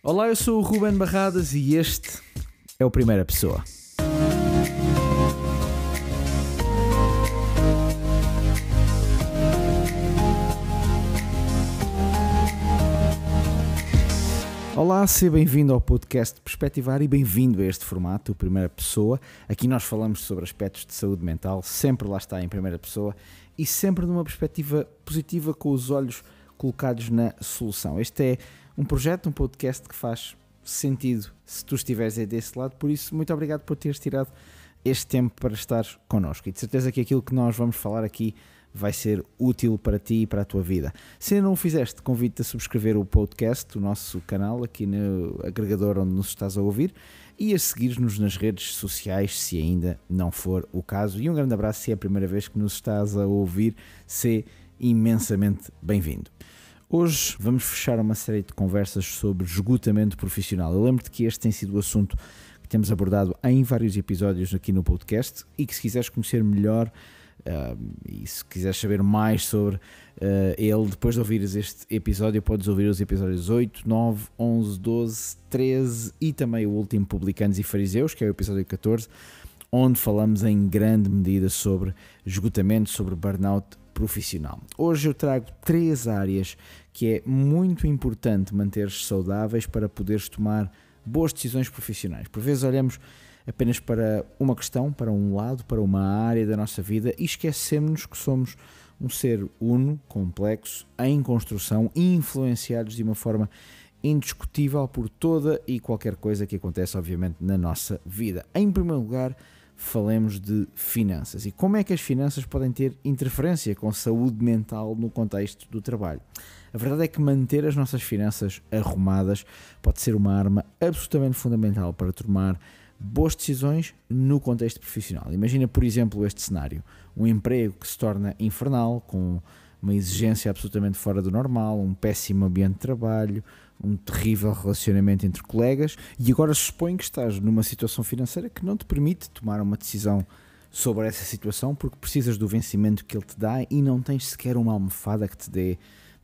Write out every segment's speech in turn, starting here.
Olá, eu sou o Ruben Barradas e este é o Primeira Pessoa. Olá, seja bem-vindo ao podcast Perspectivar e bem-vindo a este formato, Primeira Pessoa. Aqui nós falamos sobre aspectos de saúde mental, sempre lá está em primeira pessoa e sempre numa perspectiva positiva com os olhos colocados na solução. Este é um projeto, um podcast que faz sentido se tu estiveres aí desse lado, por isso, muito obrigado por teres tirado este tempo para estar connosco e de certeza que aquilo que nós vamos falar aqui vai ser útil para ti e para a tua vida. Se ainda não o fizeste, convido-te a subscrever o podcast, o nosso canal, aqui no agregador onde nos estás a ouvir e a seguir-nos nas redes sociais, se ainda não for o caso. E um grande abraço se é a primeira vez que nos estás a ouvir, se imensamente bem-vindo. Hoje vamos fechar uma série de conversas sobre esgotamento profissional. Eu lembro-te que este tem sido o assunto que temos abordado em vários episódios aqui no podcast e que se quiseres conhecer melhor uh, e se quiseres saber mais sobre uh, ele, depois de ouvires este episódio, podes ouvir os episódios 8, 9, 11, 12, 13 e também o último Publicanos e Fariseus, que é o episódio 14, onde falamos em grande medida sobre esgotamento, sobre burnout profissional. Hoje eu trago três áreas que é muito importante manter saudáveis para poderes tomar boas decisões profissionais. Por vezes olhamos apenas para uma questão, para um lado, para uma área da nossa vida e esquecemos que somos um ser uno, complexo, em construção influenciados de uma forma indiscutível por toda e qualquer coisa que acontece, obviamente, na nossa vida. Em primeiro lugar, falemos de finanças e como é que as finanças podem ter interferência com saúde mental no contexto do trabalho. A verdade é que manter as nossas finanças arrumadas pode ser uma arma absolutamente fundamental para tomar boas decisões no contexto profissional. Imagina, por exemplo, este cenário: um emprego que se torna infernal, com uma exigência absolutamente fora do normal, um péssimo ambiente de trabalho, um terrível relacionamento entre colegas e agora supõe que estás numa situação financeira que não te permite tomar uma decisão sobre essa situação porque precisas do vencimento que ele te dá e não tens sequer uma almofada que te dê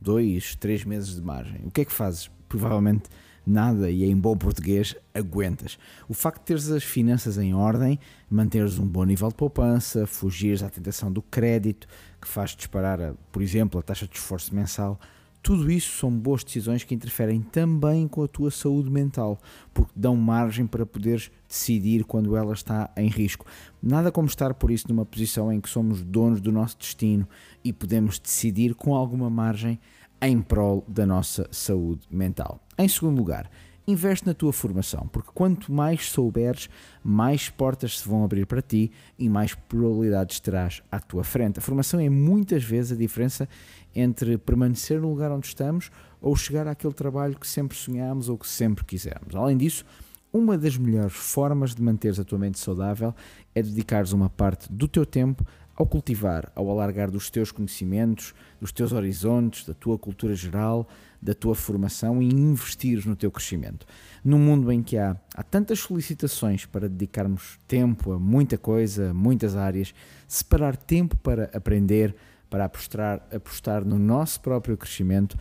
dois, três meses de margem. O que é que fazes? Provavelmente nada e em bom português aguentas. O facto de teres as finanças em ordem, manteres um bom nível de poupança, fugires à tentação do crédito que faz disparar, por exemplo, a taxa de esforço mensal, tudo isso são boas decisões que interferem também com a tua saúde mental, porque dão margem para poderes decidir quando ela está em risco. Nada como estar, por isso, numa posição em que somos donos do nosso destino e podemos decidir com alguma margem em prol da nossa saúde mental. Em segundo lugar, investe na tua formação, porque quanto mais souberes, mais portas se vão abrir para ti e mais probabilidades terás à tua frente. A formação é muitas vezes a diferença entre permanecer no lugar onde estamos ou chegar àquele trabalho que sempre sonhámos ou que sempre quisermos. Além disso, uma das melhores formas de manteres a tua mente saudável é dedicares uma parte do teu tempo ao cultivar, ao alargar dos teus conhecimentos, dos teus horizontes, da tua cultura geral, da tua formação e investires no teu crescimento. Num mundo em que há, há tantas solicitações para dedicarmos tempo a muita coisa, a muitas áreas, separar tempo para aprender, para apostar, apostar no nosso próprio crescimento,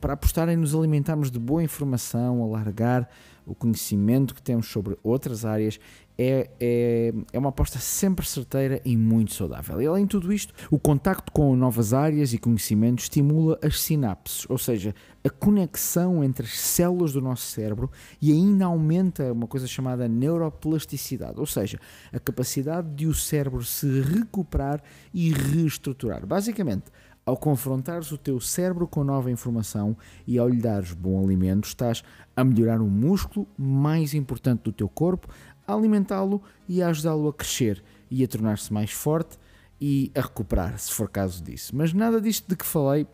para apostar em nos alimentarmos de boa informação, alargar o conhecimento que temos sobre outras áreas é, é, é uma aposta sempre certeira e muito saudável. E além de tudo isto, o contacto com novas áreas e conhecimentos estimula as sinapses, ou seja, a conexão entre as células do nosso cérebro e ainda aumenta uma coisa chamada neuroplasticidade, ou seja, a capacidade de o cérebro se recuperar e reestruturar. Basicamente, ao confrontares o teu cérebro com nova informação e ao lhe dares bom alimento, estás a melhorar o músculo mais importante do teu corpo, a alimentá-lo e a ajudá-lo a crescer e a tornar-se mais forte e a recuperar, se for caso disso. Mas nada disto de que falei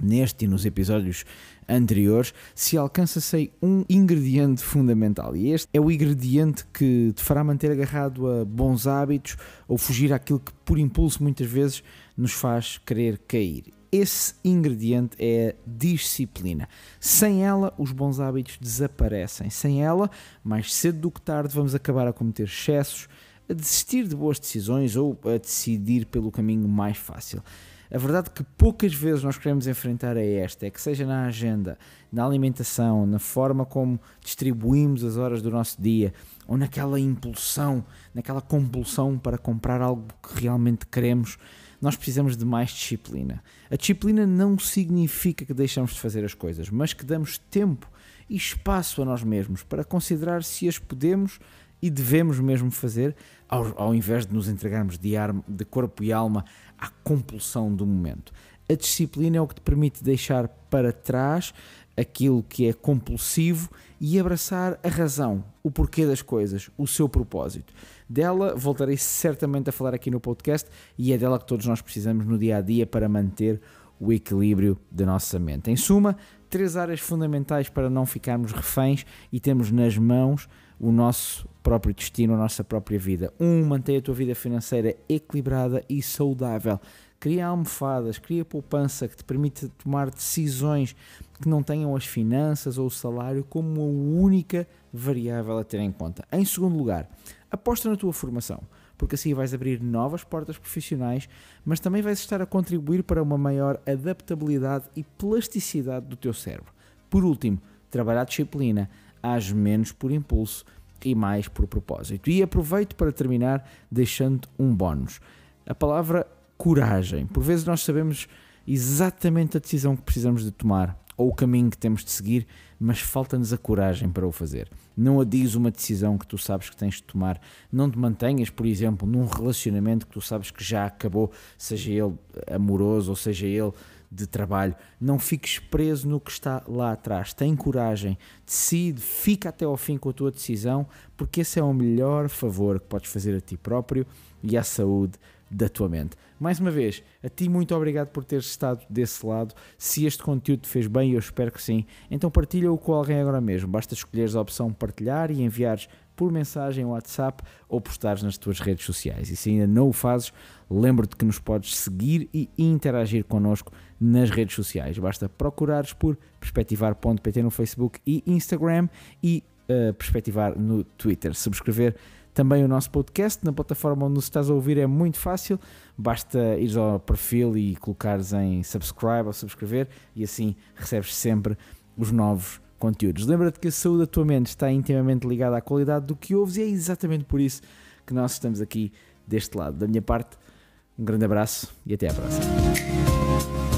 neste e nos episódios anteriores, se alcança-se um ingrediente fundamental. E este é o ingrediente que te fará manter agarrado a bons hábitos ou fugir àquilo que, por impulso, muitas vezes nos faz querer cair. Esse ingrediente é a disciplina. Sem ela, os bons hábitos desaparecem. Sem ela, mais cedo do que tarde, vamos acabar a cometer excessos, a desistir de boas decisões ou a decidir pelo caminho mais fácil. A verdade que poucas vezes nós queremos enfrentar é esta: é que seja na agenda, na alimentação, na forma como distribuímos as horas do nosso dia, ou naquela impulsão, naquela compulsão para comprar algo que realmente queremos, nós precisamos de mais disciplina. A disciplina não significa que deixamos de fazer as coisas, mas que damos tempo e espaço a nós mesmos para considerar se as podemos e devemos mesmo fazer, ao, ao invés de nos entregarmos de, arma, de corpo e alma à compulsão do momento. A disciplina é o que te permite deixar para trás aquilo que é compulsivo e abraçar a razão, o porquê das coisas, o seu propósito. Dela voltarei certamente a falar aqui no podcast e é dela que todos nós precisamos no dia a dia para manter o equilíbrio da nossa mente. Em suma, três áreas fundamentais para não ficarmos reféns e temos nas mãos o nosso próprio destino, a nossa própria vida. Um, mantém a tua vida financeira equilibrada e saudável. Cria almofadas, cria poupança que te permite tomar decisões que não tenham as finanças ou o salário como a única variável a ter em conta. Em segundo lugar, aposta na tua formação, porque assim vais abrir novas portas profissionais, mas também vais estar a contribuir para uma maior adaptabilidade e plasticidade do teu cérebro. Por último, trabalhar disciplina age menos por impulso e mais por propósito. E aproveito para terminar deixando um bónus. A palavra coragem. Por vezes nós sabemos exatamente a decisão que precisamos de tomar ou o caminho que temos de seguir, mas falta-nos a coragem para o fazer. Não adies uma decisão que tu sabes que tens de tomar. Não te mantenhas, por exemplo, num relacionamento que tu sabes que já acabou, seja ele amoroso ou seja ele de trabalho. Não fiques preso no que está lá atrás. Tem coragem, decide, fica até ao fim com a tua decisão, porque esse é o melhor favor que podes fazer a ti próprio e à saúde da tua mente. Mais uma vez, a ti muito obrigado por teres estado desse lado. Se este conteúdo te fez bem, eu espero que sim, então partilha-o com alguém agora mesmo. Basta escolheres a opção partilhar e enviares por mensagem WhatsApp ou postares nas tuas redes sociais. E se ainda não o fazes, lembro-te que nos podes seguir e interagir connosco nas redes sociais. Basta procurares por perspectivar.pt no Facebook e Instagram e uh, perspectivar no Twitter. Subscrever também o nosso podcast na plataforma onde nos estás a ouvir é muito fácil, basta ir ao perfil e colocares em subscribe ou subscrever e assim recebes sempre os novos conteúdos. Lembra-te que a saúde da tua mente está intimamente ligada à qualidade do que ouves e é exatamente por isso que nós estamos aqui deste lado. Da minha parte, um grande abraço e até à próxima.